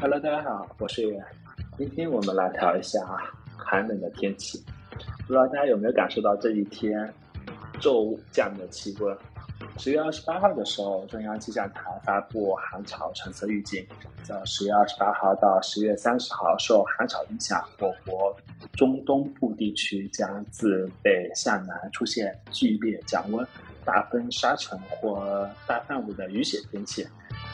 Hello，大家好，我是月。今天我们来聊一下寒冷的天气。不知道大家有没有感受到这一天骤降的气温？十月二十八号的时候，中央气象台发布寒潮橙色预警，在十月二十八号到十月三十号，受寒潮影响，我国中东部地区将自北向南出现剧烈降温、大风沙尘或大范围的雨雪天气。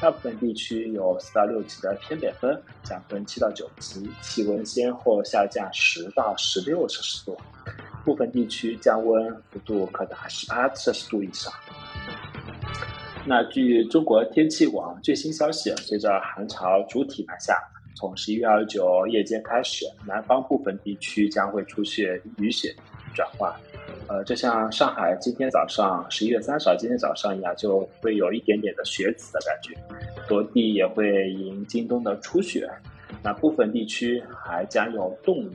大部分地区有四到六级的偏北风，降分七到九级，气温先后下降十到十六摄氏度，部分地区降温幅度可达十八摄氏度以上。那据中国天气网最新消息，随着寒潮主体南下，从十一月二十九夜间开始，南方部分地区将会出现雨雪转化。呃，就像上海今天早上十一月三十号今天早上一样，就会有一点点的雪紫的感觉，多地也会迎今冬的初雪。那部分地区还将有冻雨。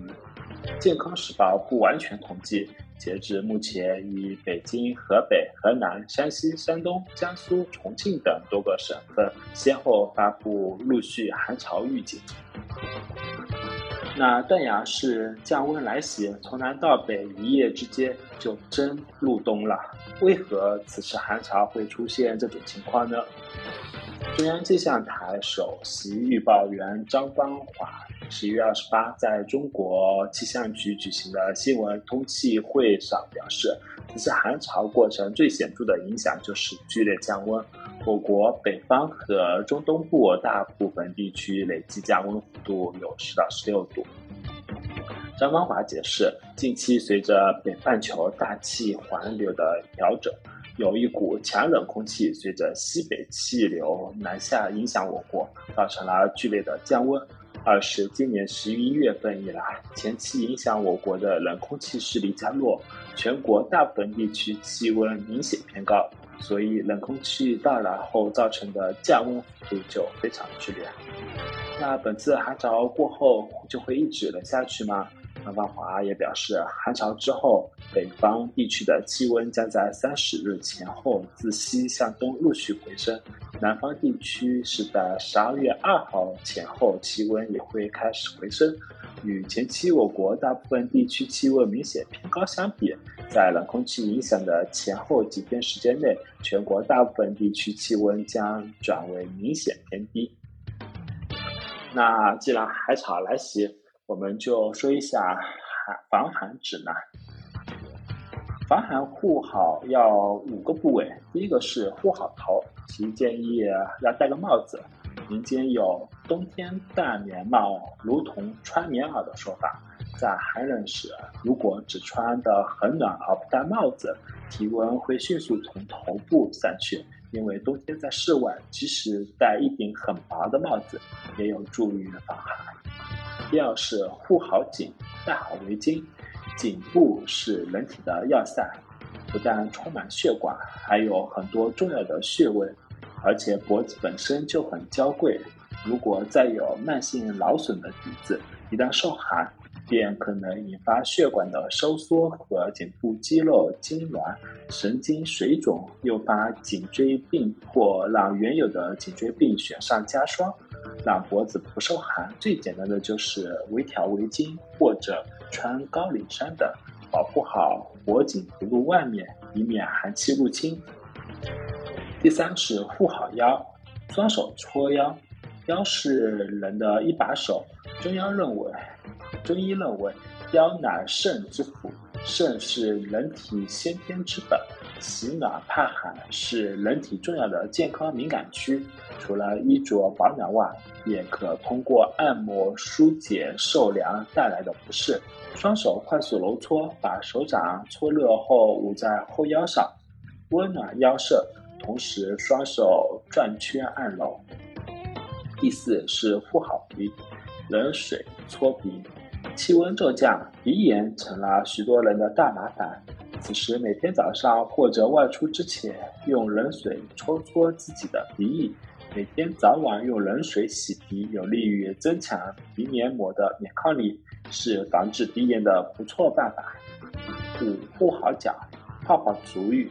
健康时报不完全统计。截至目前，与北京、河北、河南、山西、山东、江苏、重庆等多个省份先后发布陆续寒潮预警。那断崖式降温来袭，从南到北一夜之间就真入冬了。为何此次寒潮会出现这种情况呢？中央气象台首席预报员张邦华。十一月二十八，在中国气象局举行的新闻通气会上表示，此次寒潮过程最显著的影响就是剧烈降温。我国北方和中东部大部分地区累计降温幅度有十到十六度。张邦华解释，近期随着北半球大气环流的调整，有一股强冷空气随着西北气流南下影响我国，造成了剧烈的降温。二是今年十一月份以来，前期影响我国的冷空气势力加弱，全国大部分地区气温明显偏高，所以冷空气到来后造成的降温幅度就非常剧烈。那本次寒潮过后就会一直冷下去吗？张万华也表示，寒潮之后，北方地区的气温将在三十日前后自西向东陆续回升，南方地区是在十二月二号前后气温也会开始回升。与前期我国大部分地区气温明显偏高相比，在冷空气影响的前后几天时间内，全国大部分地区气温将转为明显偏低。那既然海潮来袭，我们就说一下寒防寒指南。防寒护好要五个部位，第一个是护好头，其建议要戴个帽子。民间有冬天戴棉帽如同穿棉袄的说法，在寒冷时，如果只穿的很暖而不戴帽子，体温会迅速从头部散去。因为冬天在室外，即使戴一顶很薄的帽子，也有助于防寒。第二是护好颈，戴好围巾。颈部是人体的要塞，不但充满血管，还有很多重要的穴位，而且脖子本身就很娇贵。如果再有慢性劳损的底子，一旦受寒，便可能引发血管的收缩和颈部肌肉痉挛、神经水肿，诱发颈椎病或让原有的颈椎病雪上加霜。让脖子不受寒，最简单的就是围条围巾或者穿高领衫等，保护好脖颈不露外面，以免寒气入侵。第三是护好腰，双手搓腰，腰是人的一把手。中央认为，中医认为，腰乃肾之府，肾是人体先天之本。喜暖怕寒是人体重要的健康敏感区，除了衣着保暖外，也可通过按摩疏解受凉带来的不适。双手快速揉搓，把手掌搓热后捂在后腰上，温暖腰肾。同时，双手转圈按揉。第四是护好鼻，冷水搓鼻。气温骤降，鼻炎成了许多人的大麻烦。此时每天早上或者外出之前，用冷水搓搓自己的鼻翼。每天早晚用冷水洗鼻，有利于增强鼻黏膜的免抗力，是防治鼻炎的不错办法。五、护好脚，泡泡足浴。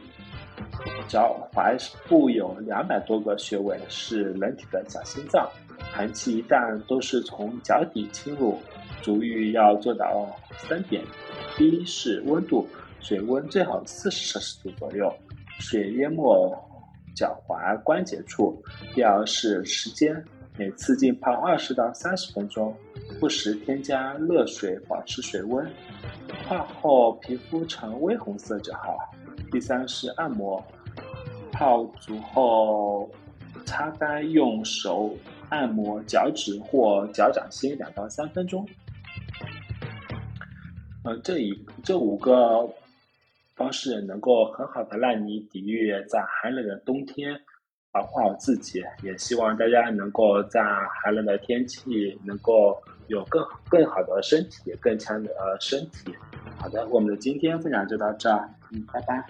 脚踝部有两百多个穴位，是人体的小心脏。寒气一旦都是从脚底侵入，足浴要做到三点：第一是温度，水温最好四十摄氏度左右，水淹没脚踝关节处；第二是时间，每次浸泡二十到三十分钟，不时添加热水保持水温，泡后皮肤呈微红色就好；第三是按摩，泡足后擦干，用手。按摩脚趾或脚掌心两到三分钟。呃，这一这五个方式能够很好的让你抵御在寒冷的冬天，保护好自己。也希望大家能够在寒冷的天气能够有更更好的身体，更强的身体。好的，我们的今天分享就到这儿，嗯，拜拜。